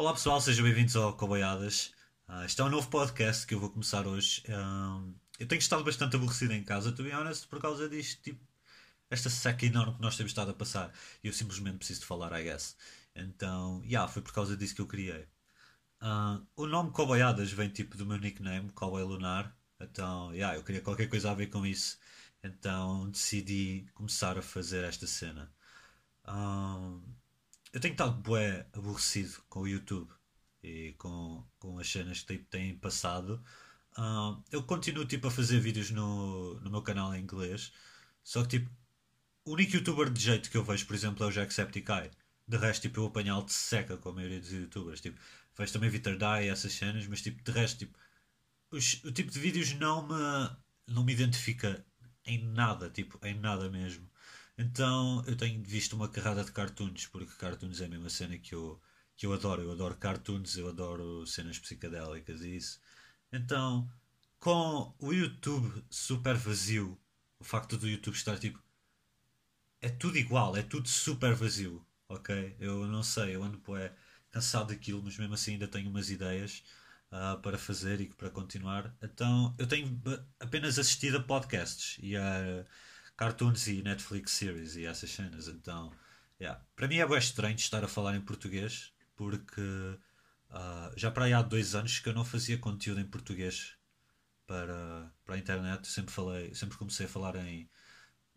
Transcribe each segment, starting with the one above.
Olá pessoal, sejam bem-vindos ao Coboiadas. Uh, este é um novo podcast que eu vou começar hoje. Um, eu tenho estado bastante aborrecido em casa, to be honest, por causa disto, tipo, esta seca enorme que nós temos estado a passar. E eu simplesmente preciso de falar, I guess. Então, yeah, foi por causa disso que eu criei. Uh, o nome Coboiadas vem tipo do meu nickname, Cowboy Lunar. Então, yeah, eu queria qualquer coisa a ver com isso. Então decidi começar a fazer esta cena. Um, eu tenho estado bué aborrecido com o YouTube e com, com as cenas que têm passado. Uh, eu continuo tipo, a fazer vídeos no, no meu canal em inglês, só que tipo, o único youtuber de jeito que eu vejo, por exemplo, é o Jacksepticeye. De resto, tipo, eu apanho de seca com a maioria dos youtubers. Tipo, vejo também Vitor Dai e essas cenas, mas tipo, de resto, tipo, os, o tipo de vídeos não me, não me identifica em nada, tipo, em nada mesmo. Então eu tenho visto uma carrada de cartoons, porque cartoons é a mesma cena que eu, que eu adoro. Eu adoro cartoons, eu adoro cenas psicadélicas e isso. Então, com o YouTube super vazio, o facto do YouTube estar tipo. É tudo igual, é tudo super vazio, ok? Eu não sei, eu ando é, cansado daquilo, mas mesmo assim ainda tenho umas ideias uh, para fazer e para continuar. Então eu tenho apenas assistido a podcasts e a cartoons e Netflix series e essas cenas. Então, yeah. para mim é bem estranho estar a falar em português porque uh, já para aí há dois anos que eu não fazia conteúdo em português para, para a internet. Sempre, falei, sempre comecei a falar em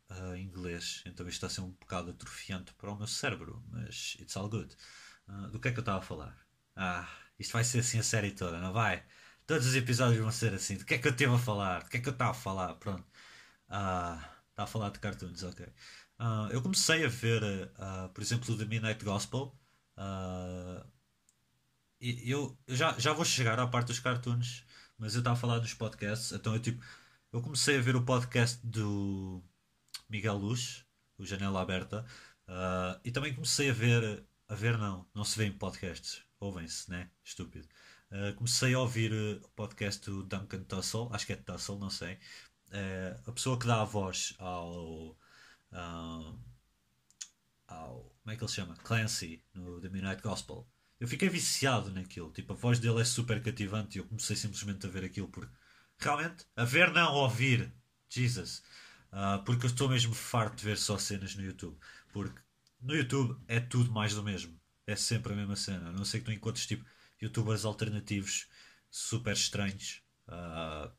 uh, inglês, então isto está a ser um bocado atrofiante para o meu cérebro, mas it's all good. Uh, do que é que eu estava a falar? Ah, isto vai ser assim a série toda, não vai? Todos os episódios vão ser assim. Do que é que eu estive a falar? Do que é que eu estava a falar? Pronto. Ah. Está a falar de cartoons, ok. Uh, eu comecei a ver, uh, por exemplo, o The Midnight Gospel. Uh, e eu já, já vou chegar à parte dos cartoons, mas eu estava a falar nos podcasts. Então eu, tipo, eu comecei a ver o podcast do Miguel Luz, o Janela Aberta, e também comecei a ver. A ver, não, não se vê em podcasts, ouvem-se, né? Estúpido. comecei a ouvir o podcast do Duncan Tussle, acho que é Tussle, não sei, é, a pessoa que dá a voz ao, ao. Como é que ele se chama? Clancy, no The Midnight Gospel. Eu fiquei viciado naquilo. Tipo, a voz dele é super cativante e eu comecei simplesmente a ver aquilo porque. Realmente, a ver não ouvir. Jesus. Uh, porque eu estou mesmo farto de ver só cenas no YouTube. Porque no YouTube é tudo mais do mesmo. É sempre a mesma cena. A não sei que tu encontres tipo youtubers alternativos super estranhos. Uh,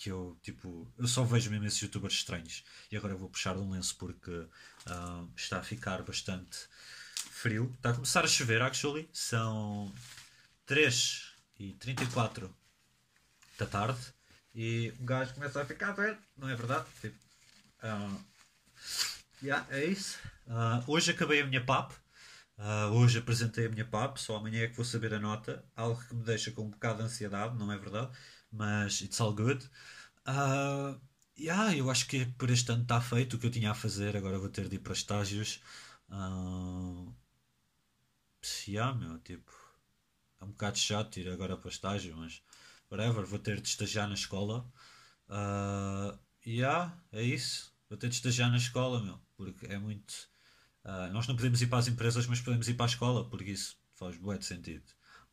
que eu, tipo, eu só vejo mesmo esses youtubers estranhos. E agora eu vou puxar um lenço porque uh, está a ficar bastante frio. Está a começar a chover, actually. São 3 e 34 da tarde. E o gajo começa a ficar verde, não é verdade? Tipo, uh, yeah, é isso. Uh, hoje acabei a minha PAP. Uh, hoje apresentei a minha PAP, só amanhã é que vou saber a nota. Algo que me deixa com um bocado de ansiedade, não é verdade? Mas it's all good. Uh, yeah, eu acho que por este ano está feito o que eu tinha a fazer, agora vou ter de ir para estágios. Uh, yeah, meu, tipo, é um bocado chato ir agora para estágio, mas whatever, vou ter de estagiar na escola. Uh, yeah, é isso. Vou ter de estagiar na escola, meu, porque é muito. Uh, nós não podemos ir para as empresas, mas podemos ir para a escola, porque isso faz bué de sentido.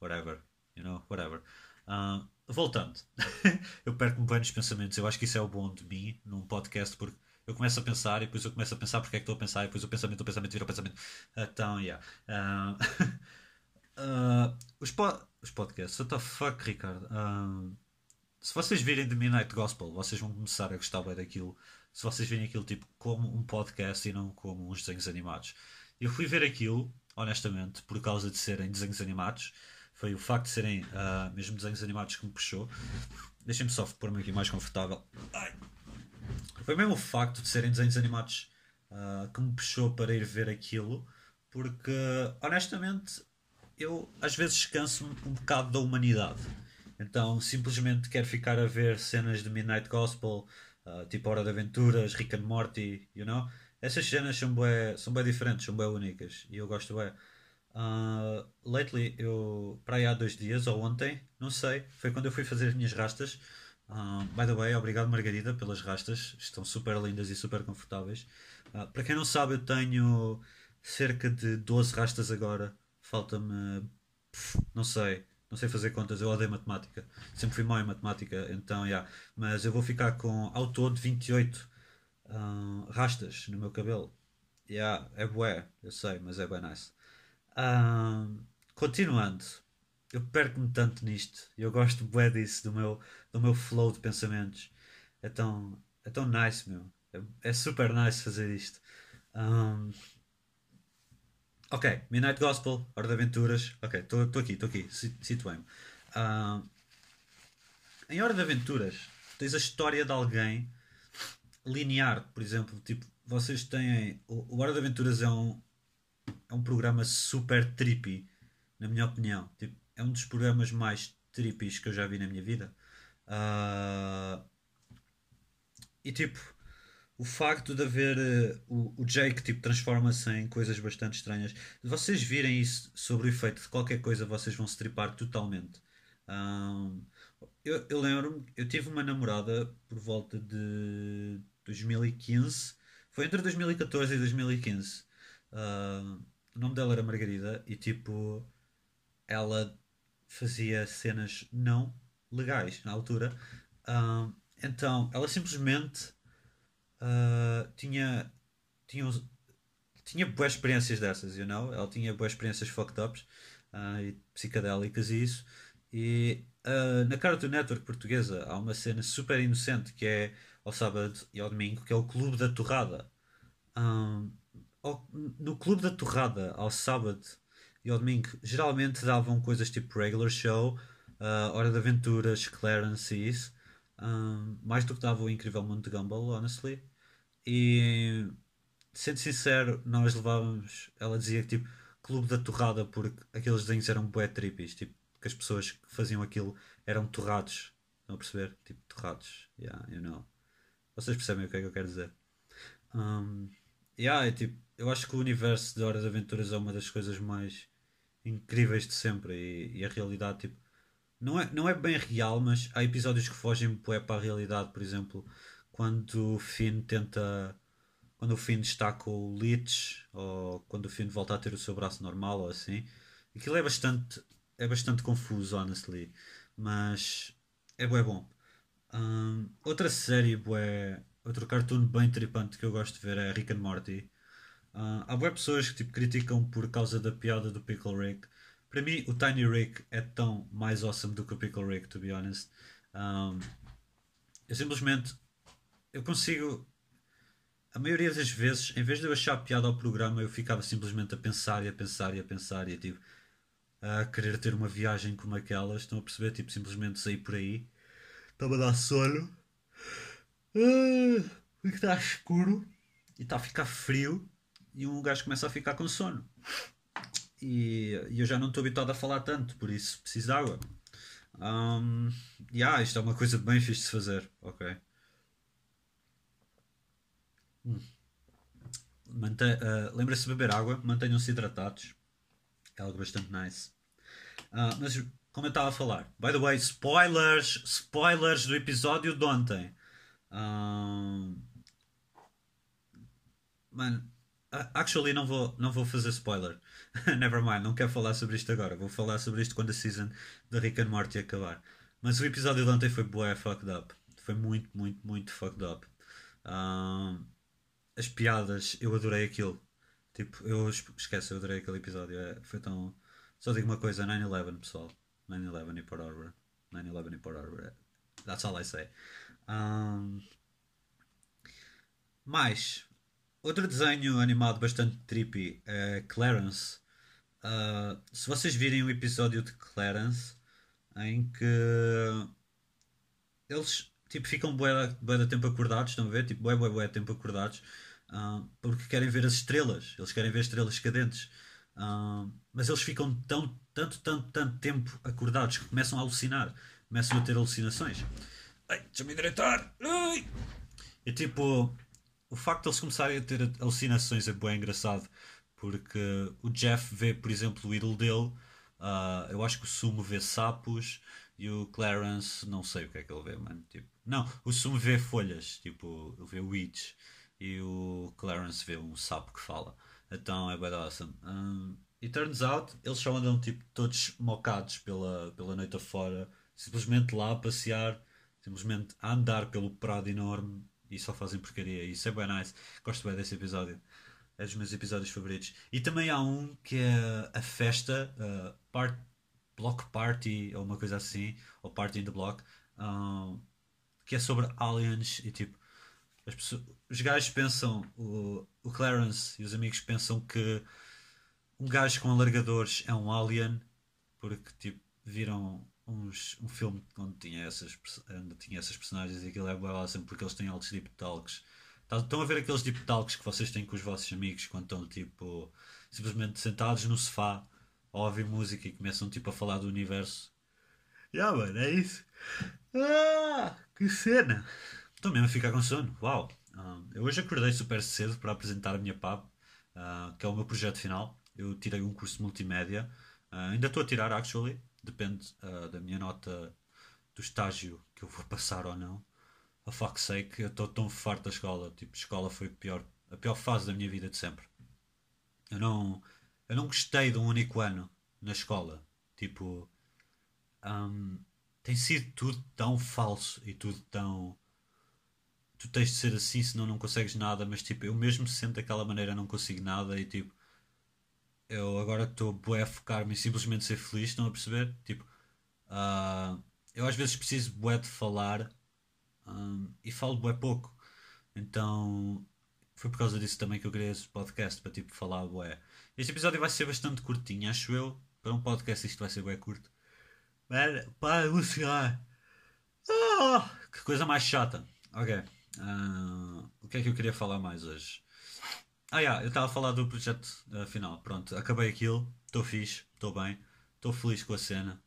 Whatever, you know, whatever. Uh, voltando, eu perco-me bem nos pensamentos. Eu acho que isso é o bom de mim num podcast, porque eu começo a pensar e depois eu começo a pensar porque é que estou a pensar e depois o pensamento, o pensamento vira o pensamento. Então, yeah. Uh, uh, os, po os podcasts, what the fuck, Ricardo? Uh, se vocês virem The Midnight Gospel, vocês vão começar a gostar bem daquilo. Se vocês virem aquilo tipo como um podcast e não como uns desenhos animados. Eu fui ver aquilo, honestamente, por causa de serem desenhos animados foi o facto de serem uh, mesmo desenhos animados que me puxou. Deixem-me só pôr-me aqui mais confortável. Ai. Foi mesmo o facto de serem desenhos animados uh, que me puxou para ir ver aquilo, porque honestamente eu às vezes canso-me um bocado da humanidade. Então simplesmente quero ficar a ver cenas de Midnight Gospel, uh, tipo Hora de Aventuras, Rick and Morty, you know? Essas cenas são bem, são bem diferentes, são bem únicas e eu gosto bem. Uh, lately, eu, para aí há dois dias, ou ontem, não sei, foi quando eu fui fazer as minhas rastas. Uh, by the way, obrigado Margarida pelas rastas, estão super lindas e super confortáveis. Uh, para quem não sabe, eu tenho cerca de 12 rastas agora, falta-me Não sei. Não sei fazer contas, eu odeio matemática. Sempre fui mau em matemática, então, já. Yeah. Mas eu vou ficar com, ao todo, 28 uh, rastas no meu cabelo. Yeah, é bué, eu sei, mas é bem nice. Continuando, eu perco-me tanto nisto. Eu gosto bué disso, do meu, do meu flow de pensamentos. É tão, é tão nice, meu. É, é super nice fazer isto. Um, ok, Midnight Gospel, Hora de Aventuras. Ok, estou aqui, estou aqui, situei-me. Um, em Hora de Aventuras, tens a história de alguém linear, por exemplo. Tipo, vocês têm. O, o Hora de Aventuras é um, é um programa super trippy, na minha opinião. Tipo, é um dos programas mais trippys que eu já vi na minha vida. Uh, e tipo, o facto de haver uh, o, o Jake tipo, transforma-se em coisas bastante estranhas. Se vocês virem isso sobre o efeito de qualquer coisa, vocês vão se tripar totalmente. Um, eu, eu lembro-me, eu tive uma namorada por volta de 2015. Foi entre 2014 e 2015. Uh, o nome dela era Margarida e tipo, ela fazia cenas não legais na altura. Então, ela simplesmente uh, tinha, tinha, tinha boas experiências dessas, you know? Ela tinha boas experiências fucked ups uh, e psicadélicas e isso. E uh, na Cartoon Network portuguesa há uma cena super inocente que é ao sábado e ao domingo, que é o Clube da Torrada. Um, ao, no Clube da Torrada, ao sábado e ao domingo, geralmente davam coisas tipo regular show, uh, Hora de Aventuras, Clarence e isso. Um, mais do que dava o Incrível Mundo de Gumball, honestly. E sendo sincero, nós levávamos. Ela dizia que tipo Clube da Torrada, porque aqueles desenhos eram bué trippies, tipo, que as pessoas que faziam aquilo eram torrados. Estão a perceber? Tipo, torrados. Yeah, you know. Vocês percebem o que é que eu quero dizer? Um, yeah, é, tipo, eu acho que o universo de Hora de Aventuras é uma das coisas mais incríveis de sempre e, e a realidade, tipo não é, não é bem real, mas há episódios que fogem para a realidade, por exemplo, quando o Finn tenta. Quando o Finn está com o Lich, ou quando o Finn volta a ter o seu braço normal, ou assim. Aquilo é bastante, é bastante confuso, honestly. Mas é bué bom. Um, outra série, bué, outro cartoon bem tripante que eu gosto de ver é Rick and Morty. Uh, há bué pessoas que tipo, criticam por causa da piada do Pickle Rick. Para mim, o Tiny Rick é tão mais awesome do que o Pickle Rick, to be honest. Um, eu simplesmente eu consigo. A maioria das vezes, em vez de eu achar piada ao programa, eu ficava simplesmente a pensar e a pensar e a pensar e a, tipo, a querer ter uma viagem como aquelas. Estão a perceber? Tipo, simplesmente sair por aí. Estava a dar sono. Ah, porque está escuro e está a ficar frio e um gajo começa a ficar com sono e, e eu já não estou habituado a falar tanto, por isso preciso de água. Um, yeah, isto é uma coisa bem fixe de fazer, ok. Hum. Uh, Lembra-se de beber água, mantenham-se hidratados. É algo bastante nice. Uh, mas, como eu estava a falar, by the way, spoilers, spoilers do episódio de ontem. Um, mano, actually, não vou, não vou fazer spoiler. Never mind, não quero falar sobre isto agora. Vou falar sobre isto quando a season da Rick and Morty acabar. Mas o episódio de ontem foi bué fucked up. Foi muito, muito, muito fucked up. Um, as piadas, eu adorei aquilo. Tipo, eu esquece, eu adorei aquele episódio. É, foi tão. Só digo uma coisa: 9-11, pessoal. 9-11 e Port Harbor. 9-11 e Port Harbor. That's all I say. Um, mais, Outro desenho animado bastante trippy é Clarence. Uh, se vocês virem o um episódio de Clarence, em que eles tipo, ficam bué de tempo acordados, estão a ver? Tipo, bué, bué, bué tempo acordados, uh, porque querem ver as estrelas, eles querem ver estrelas cadentes. Uh, mas eles ficam tão, tanto, tanto, tanto tempo acordados que começam a alucinar, começam a ter alucinações. Ai, deixa-me endireitar! Ai! E tipo, o facto de eles começarem a ter alucinações é bem engraçado. Porque o Jeff vê, por exemplo, o ídolo dele. Uh, eu acho que o Sumo vê sapos. E o Clarence, não sei o que é que ele vê, mano. Tipo, não, o Sumo vê folhas. Tipo, ele vê weeds. E o Clarence vê um sapo que fala. Então é bem awesome. Um, e turns out, eles só andam tipo todos mocados pela, pela noite afora, simplesmente lá a passear, simplesmente a andar pelo prado enorme e só fazem porcaria. Isso é bem nice. Gosto bem desse episódio. É dos meus episódios favoritos. E também há um que é a festa, uh, part, Block Party, ou uma coisa assim, ou Party in the Block, que é sobre aliens e tipo. Pessoas, os gajos pensam, o, o Clarence e os amigos pensam que um gajo com alargadores é um alien, porque tipo, viram uns, um filme onde tinha, essas, onde tinha essas personagens e aquilo é bem awesome porque eles têm altos deep talks. Tá, estão a ver aqueles deep talks que vocês têm com os vossos amigos quando estão tipo simplesmente sentados no sofá a ouvir música e começam tipo a falar do universo. Yeah, mano, é isso. Ah, que cena! Estou mesmo a ficar com sono. Uau! Eu hoje acordei super cedo para apresentar a minha PAB, uh, que é o meu projeto final. Eu tirei um curso de multimédia. Uh, ainda estou a tirar, actually. Depende uh, da minha nota do estágio que eu vou passar ou não. A fuck's sake, eu estou tão farto da escola. Tipo, escola foi a pior, a pior fase da minha vida de sempre. Eu não, eu não gostei de um único ano na escola. Tipo, um, tem sido tudo tão falso e tudo tão. Tu tens de ser assim, senão não consegues nada. Mas tipo, eu mesmo sendo daquela maneira não consigo nada e tipo eu agora estou bué a focar-me em simplesmente ser feliz, estão a perceber? Tipo, uh, eu às vezes preciso bué de falar um, e falo bué pouco. Então foi por causa disso também que eu criei esse podcast para tipo falar bué. Este episódio vai ser bastante curtinho, acho eu. Para um podcast isto vai ser bué curto. Mano, para emocionar. Ah, que coisa mais chata. Ok. Uh, o que é que eu queria falar mais hoje? Ah, yeah, eu estava a falar do projeto uh, final. Pronto, acabei aquilo, estou fixe, estou bem, estou feliz com a cena.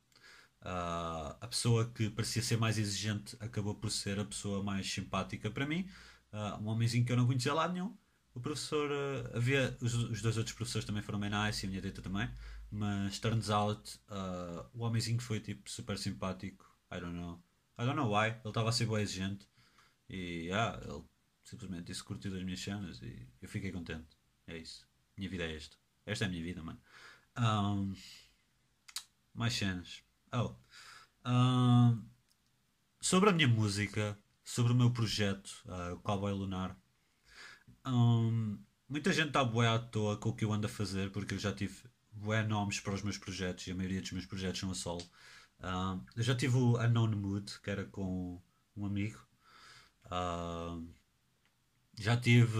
Uh, a pessoa que parecia ser mais exigente acabou por ser a pessoa mais simpática para mim. Uh, um homenzinho que eu não conhecia lá nenhum. O professor, uh, havia, os, os, dois outros professores também foram bem nice e a minha direita também. Mas turns out, o homenzinho foi tipo super simpático. I don't know. I don't know why. Ele estava a ser bem exigente. E yeah, ele simplesmente disse que curtiu das minhas cenas e eu fiquei contente. É isso. Minha vida é esta. Esta é a minha vida, mano. Um, mais cenas. Oh. Um, sobre a minha música, sobre o meu projeto, uh, Cowboy Lunar. Um, muita gente está bué à toa com o que eu ando a fazer, porque eu já tive bué nomes para os meus projetos e a maioria dos meus projetos são a solo. Um, eu já tive o Unknown Mood, que era com um amigo. Um, já tive,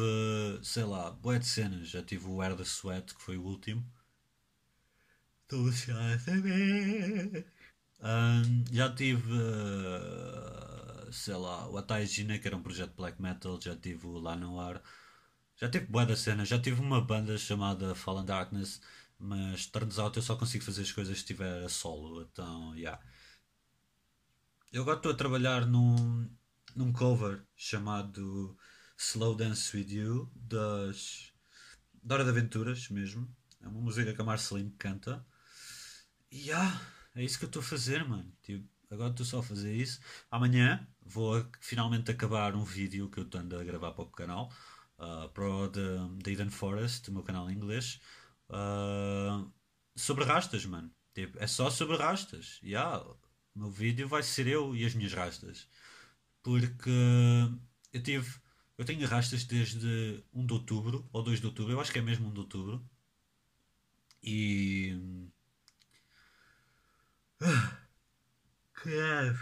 sei lá, boé de cenas. Já tive o Air the Sweat, que foi o último. Estou a saber. Um, já tive, uh, sei lá, o Ataigina, que era um projeto black metal. Já tive o Lá no Ar. Já tive boé de cenas. Já tive uma banda chamada Fallen Darkness. Mas turns out eu só consigo fazer as coisas se estiver a solo. Então, yeah. Eu agora estou a trabalhar num, num cover chamado Slow Dance With You das da Hora de Aventuras mesmo. É uma música que a Marceline canta. E ah, é isso que eu estou a fazer, mano. Tipo, agora estou só a fazer isso. Amanhã vou finalmente acabar um vídeo que eu estou a gravar para o canal. Uh, para o The, Eden Forest, o meu canal em inglês. Uh, sobre rastas, mano. Tipo, é só sobre rastas. Yeah, o meu vídeo vai ser eu e as minhas rastas. Porque eu tive eu tenho rastas desde 1 de outubro ou 2 de outubro, eu acho que é mesmo 1 de outubro. E. Que é.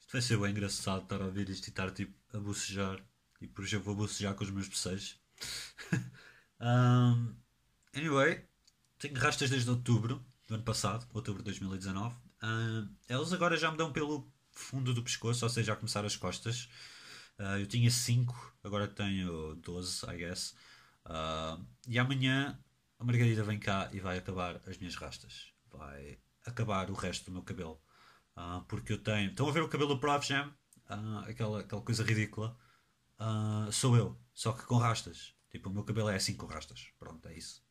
Isto vai ser bem engraçado estar a ouvir isto e estar tipo a bocejar. E por isso eu vou bocejar com os meus peceiros. um, anyway, tenho rastas desde outubro do ano passado, outubro de 2019. Um, agora já me dão pelo fundo do pescoço, ou seja, a começar as costas. Uh, eu tinha 5, agora tenho 12, I guess. Uh, e amanhã a Margarida vem cá e vai acabar as minhas rastas. Vai acabar o resto do meu cabelo. Uh, porque eu tenho. Estão a ver o cabelo do Prof Jam? aquela, aquela coisa ridícula. sou eu, só que com rastas. Tipo, o meu cabelo é assim com rastas. Pronto, é isso.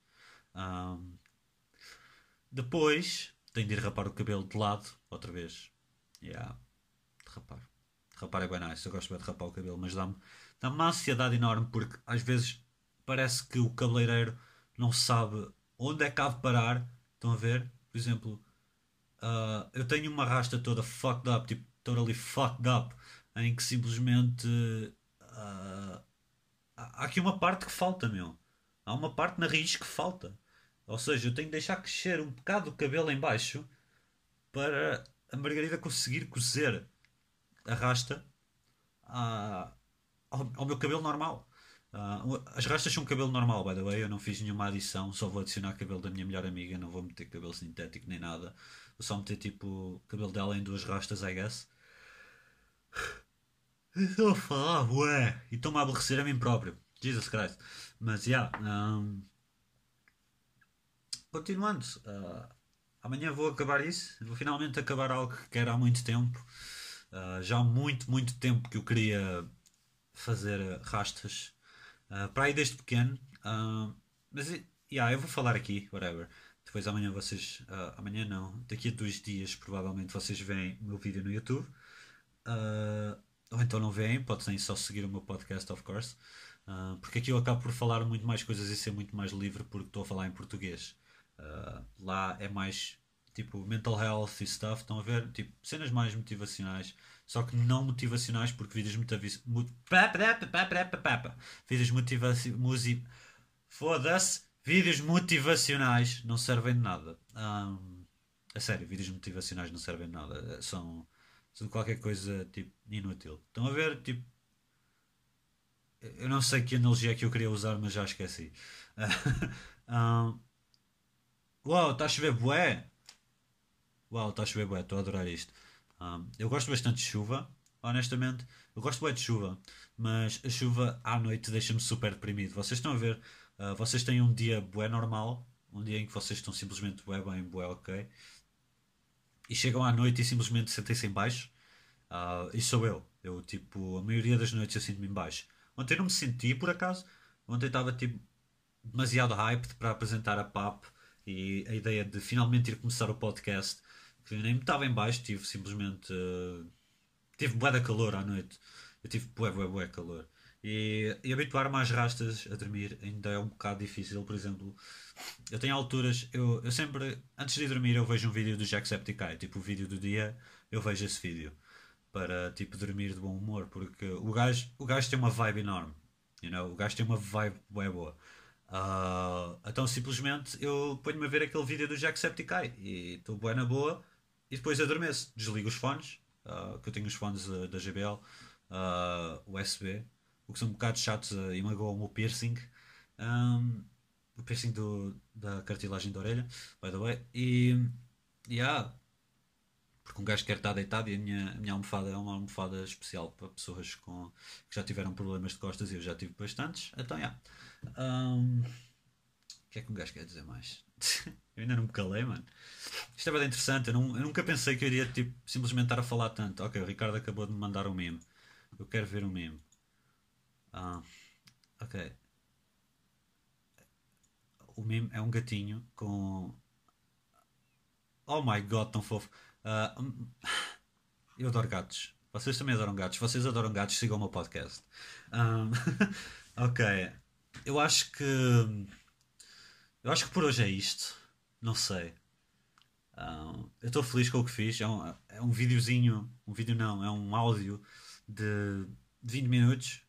depois tenho de ir rapar o cabelo de lado, outra vez. Yeah, de rapar rapar é bem nice, eu gosto bem de rapar o cabelo, mas dá-me dá uma ansiedade enorme porque às vezes parece que o cabeleireiro não sabe onde é que há de parar. Estão a ver? Por exemplo, uh, eu tenho uma rasta toda fucked up, tipo, totally fucked up, em que simplesmente uh, há aqui uma parte que falta, meu. Há uma parte na raiz que falta. Ou seja, eu tenho de deixar crescer um bocado o cabelo em baixo para a Margarida conseguir cozer a rasta ao, ao meu cabelo normal. Uh, as rastas são cabelo normal, by the way. Eu não fiz nenhuma adição, só vou adicionar cabelo da minha melhor amiga. Não vou meter cabelo sintético nem nada. Vou só meter tipo cabelo dela em duas rastas, I guess. Estou a falar, ué, e estou-me a aborrecer a mim próprio. Jesus Christ. Mas, já. Yeah, um, continuando. Uh, amanhã vou acabar isso. Vou finalmente acabar algo que quero há muito tempo. Uh, já há muito, muito tempo que eu queria fazer rastas. Uh, para aí desde pequeno. Uh, mas, yeah, eu vou falar aqui, whatever. Depois amanhã vocês. amanhã não. Daqui a dois dias provavelmente vocês veem o meu vídeo no YouTube. ou então não veem, podem só seguir o meu podcast, of course. porque aqui eu acabo por falar muito mais coisas e ser muito mais livre porque estou a falar em português. Lá é mais tipo mental health e stuff, estão a ver? Tipo, cenas mais motivacionais, só que não motivacionais porque vídeos. Vídeos motivacionais. Foda-se! Vídeos motivacionais não servem de nada. Um, a sério, vídeos motivacionais não servem de nada. São, são qualquer coisa tipo inútil. Estão a ver? Tipo. Eu não sei que analogia é que eu queria usar, mas já esqueci. um, Uau, está a chover bué. Uau, está a chover estou a adorar isto. Um, eu gosto bastante de chuva, honestamente. Eu gosto bué de chuva, mas a chuva à noite deixa-me super deprimido. Vocês estão a ver, uh, vocês têm um dia bué normal, um dia em que vocês estão simplesmente bué bem, bué ok. E chegam à noite e simplesmente sentem-se em baixo. Uh, sou eu. Eu, tipo, a maioria das noites eu sinto-me em baixo. Ontem não me senti, por acaso. Ontem estava, tipo, demasiado hyped para apresentar a PAP e a ideia de finalmente ir começar o podcast, que nem estava em baixo, tive simplesmente. Uh, tive bué de calor à noite. Eu tive bué, bué, bué calor. E, e habituar-me às rastas a dormir ainda é um bocado difícil. Por exemplo, eu tenho alturas, eu, eu sempre, antes de dormir, eu vejo um vídeo do Jacksepticeye, tipo o vídeo do dia, eu vejo esse vídeo para tipo dormir de bom humor, porque o gajo, o gajo tem uma vibe enorme. You know? O gajo tem uma vibe bué boa. Uh, então simplesmente eu ponho-me a ver aquele vídeo do Jacksepticeye e estou boa na boa e depois adormeço. Desligo os fones, uh, que eu tenho os fones uh, da GBL, USB, o que são um bocado chatos e magoam o piercing. Um, o piercing do, da cartilagem da orelha, by the way. E. Yeah, porque um gajo quer estar deitado e a minha, a minha almofada é uma almofada especial para pessoas com, que já tiveram problemas de costas e eu já tive bastantes. Então. Yeah. Um, o que é que um gajo quer dizer mais? eu ainda não me calei, mano. Isto é bem interessante. Eu, não, eu, nunca pensei que eu iria tipo, simplesmente estar a falar tanto. Ok, o Ricardo acabou de me mandar um meme. Eu quero ver um meme. Ah, ok. O meme é um gatinho com. Oh my god, tão fofo. Uh, eu adoro gatos. Vocês também adoram gatos. Vocês adoram gatos, sigam o meu podcast. Um, ok. Eu acho que. Eu acho que por hoje é isto. Não sei. Eu estou feliz com o que fiz. É um, é um videozinho. Um vídeo não, é um áudio de 20 minutos.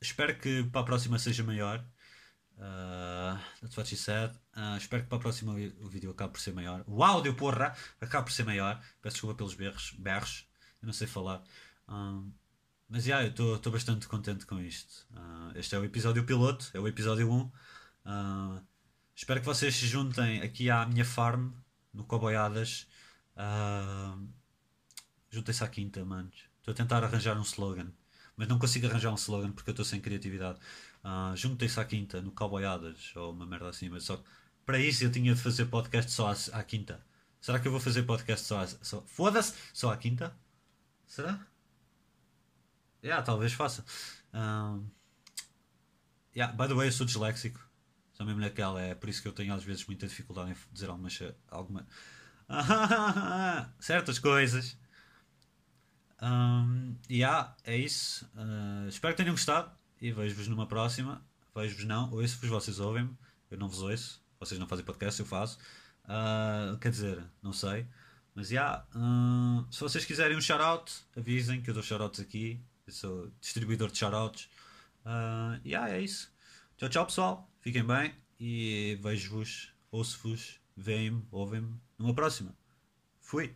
Espero que para a próxima seja maior. Uh, that's what she said. Uh, espero que para a próxima o vídeo acabe por ser maior. O áudio, porra, acabe por ser maior. Peço desculpa pelos berros, berros. Eu não sei falar. Mas já, yeah, eu estou bastante contente com isto. Uh, este é o episódio piloto, é o episódio 1. Uh, espero que vocês se juntem aqui à minha farm, no Coboiadas. Uh, Juntem-se à quinta, manos. Estou a tentar arranjar um slogan, mas não consigo arranjar um slogan porque eu estou sem criatividade. Uh, Juntem-se à quinta, no Cowboyadas, ou uma merda assim, mas só para isso eu tinha de fazer podcast só à, à quinta. Será que eu vou fazer podcast só à. Só, Foda-se! Só à quinta? Será? Yeah, talvez faça. Um, yeah, by the way, eu sou disléxico. Sou mesmo naquela, é por isso que eu tenho às vezes muita dificuldade em dizer alguma. alguma... certas coisas. Um, e yeah, é isso. Uh, espero que tenham gostado e vejo-vos numa próxima. Vejo-vos não, ouço-vos, vocês ouvem-me. Eu não vos ouço, vocês não fazem podcast, eu faço. Uh, quer dizer, não sei. Mas já, yeah, uh, se vocês quiserem um shout-out, avisem que eu dou shout-outs aqui. Eu sou distribuidor de shout-outs. Ah, e yeah, é isso. Tchau, tchau, pessoal. Fiquem bem e vejo-vos, ouço-vos, veem-me, ouvem-me numa próxima. Fui!